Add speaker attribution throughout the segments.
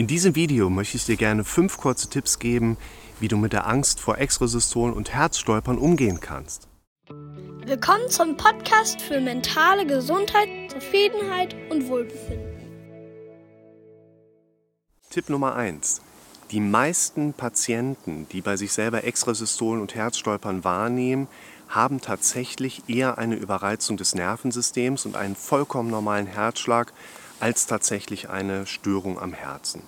Speaker 1: In diesem Video möchte ich dir gerne fünf kurze Tipps geben, wie du mit der Angst vor Extrasystolen und Herzstolpern umgehen kannst.
Speaker 2: Willkommen zum Podcast für mentale Gesundheit, Zufriedenheit und Wohlbefinden.
Speaker 1: Tipp Nummer 1. Die meisten Patienten, die bei sich selber Extrasystolen und Herzstolpern wahrnehmen, haben tatsächlich eher eine Überreizung des Nervensystems und einen vollkommen normalen Herzschlag als tatsächlich eine Störung am Herzen.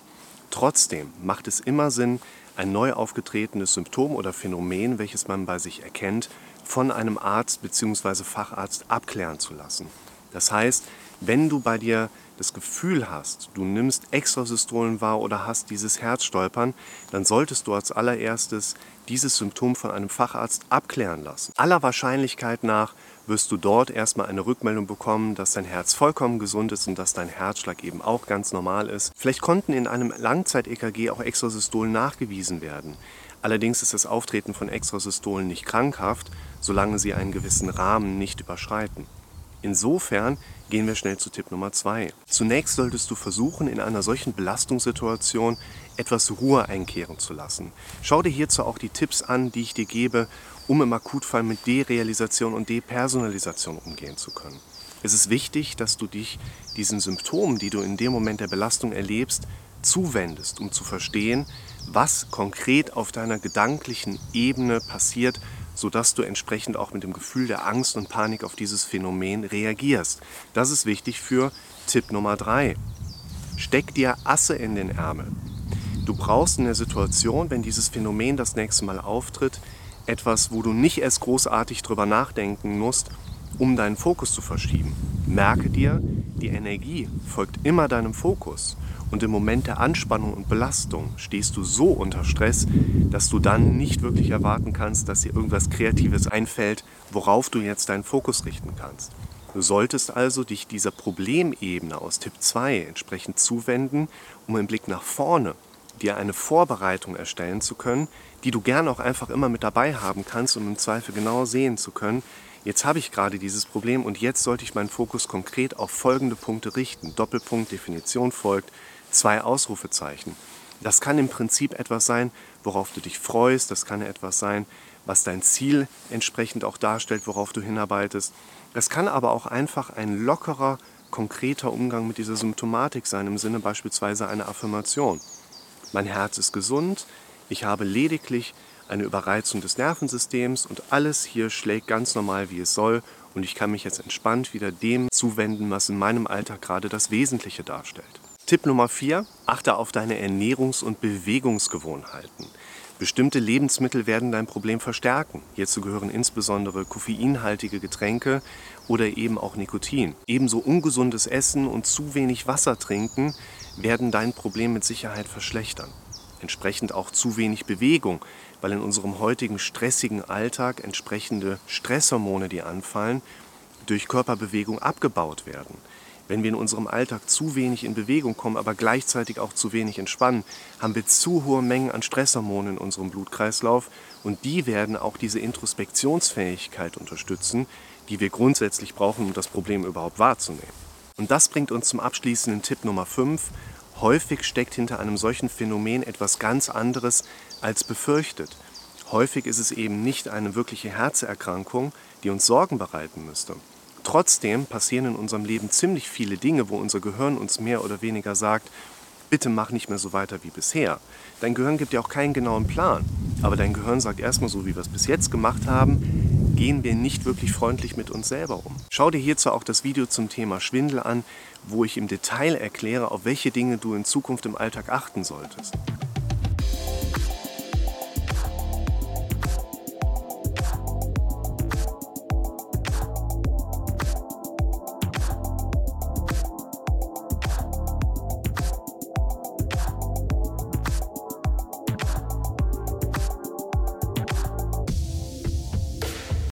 Speaker 1: Trotzdem macht es immer Sinn, ein neu aufgetretenes Symptom oder Phänomen, welches man bei sich erkennt, von einem Arzt bzw. Facharzt abklären zu lassen. Das heißt, wenn du bei dir das Gefühl hast, du nimmst Extrasystolen wahr oder hast dieses Herzstolpern, dann solltest du als allererstes dieses Symptom von einem Facharzt abklären lassen. Aller Wahrscheinlichkeit nach wirst du dort erstmal eine Rückmeldung bekommen, dass dein Herz vollkommen gesund ist und dass dein Herzschlag eben auch ganz normal ist. Vielleicht konnten in einem Langzeit-EKG auch Extrasystolen nachgewiesen werden. Allerdings ist das Auftreten von Extrasystolen nicht krankhaft, solange sie einen gewissen Rahmen nicht überschreiten. Insofern gehen wir schnell zu Tipp Nummer zwei. Zunächst solltest du versuchen, in einer solchen Belastungssituation etwas Ruhe einkehren zu lassen. Schau dir hierzu auch die Tipps an, die ich dir gebe, um im Akutfall mit Derealisation und Depersonalisation umgehen zu können. Es ist wichtig, dass du dich diesen Symptomen, die du in dem Moment der Belastung erlebst, zuwendest, um zu verstehen, was konkret auf deiner gedanklichen Ebene passiert sodass du entsprechend auch mit dem Gefühl der Angst und Panik auf dieses Phänomen reagierst. Das ist wichtig für Tipp Nummer drei. Steck dir Asse in den Ärmel. Du brauchst in der Situation, wenn dieses Phänomen das nächste Mal auftritt, etwas, wo du nicht erst großartig drüber nachdenken musst, um deinen Fokus zu verschieben. Merke dir, die Energie folgt immer deinem Fokus. Und im Moment der Anspannung und Belastung stehst du so unter Stress, dass du dann nicht wirklich erwarten kannst, dass dir irgendwas Kreatives einfällt, worauf du jetzt deinen Fokus richten kannst. Du solltest also dich dieser Problemebene aus Tipp 2 entsprechend zuwenden, um im Blick nach vorne dir eine Vorbereitung erstellen zu können, die du gern auch einfach immer mit dabei haben kannst, um im Zweifel genau sehen zu können, jetzt habe ich gerade dieses Problem und jetzt sollte ich meinen Fokus konkret auf folgende Punkte richten. Doppelpunkt, Definition folgt, zwei Ausrufezeichen. Das kann im Prinzip etwas sein, worauf du dich freust, das kann etwas sein, was dein Ziel entsprechend auch darstellt, worauf du hinarbeitest. Das kann aber auch einfach ein lockerer, konkreter Umgang mit dieser Symptomatik sein, im Sinne beispielsweise einer Affirmation. Mein Herz ist gesund, ich habe lediglich eine Überreizung des Nervensystems und alles hier schlägt ganz normal, wie es soll und ich kann mich jetzt entspannt wieder dem zuwenden, was in meinem Alltag gerade das Wesentliche darstellt. Tipp Nummer 4, achte auf deine Ernährungs- und Bewegungsgewohnheiten. Bestimmte Lebensmittel werden dein Problem verstärken. Hierzu gehören insbesondere koffeinhaltige Getränke oder eben auch Nikotin. Ebenso ungesundes Essen und zu wenig Wasser trinken werden dein Problem mit Sicherheit verschlechtern. Entsprechend auch zu wenig Bewegung, weil in unserem heutigen stressigen Alltag entsprechende Stresshormone, die anfallen, durch Körperbewegung abgebaut werden. Wenn wir in unserem Alltag zu wenig in Bewegung kommen, aber gleichzeitig auch zu wenig entspannen, haben wir zu hohe Mengen an Stresshormonen in unserem Blutkreislauf und die werden auch diese Introspektionsfähigkeit unterstützen, die wir grundsätzlich brauchen, um das Problem überhaupt wahrzunehmen. Und das bringt uns zum abschließenden Tipp Nummer 5. Häufig steckt hinter einem solchen Phänomen etwas ganz anderes als befürchtet. Häufig ist es eben nicht eine wirkliche Herzerkrankung, die uns Sorgen bereiten müsste. Trotzdem passieren in unserem Leben ziemlich viele Dinge, wo unser Gehirn uns mehr oder weniger sagt, bitte mach nicht mehr so weiter wie bisher. Dein Gehirn gibt dir auch keinen genauen Plan, aber dein Gehirn sagt erstmal so, wie wir es bis jetzt gemacht haben, gehen wir nicht wirklich freundlich mit uns selber um. Schau dir hierzu auch das Video zum Thema Schwindel an, wo ich im Detail erkläre, auf welche Dinge du in Zukunft im Alltag achten solltest.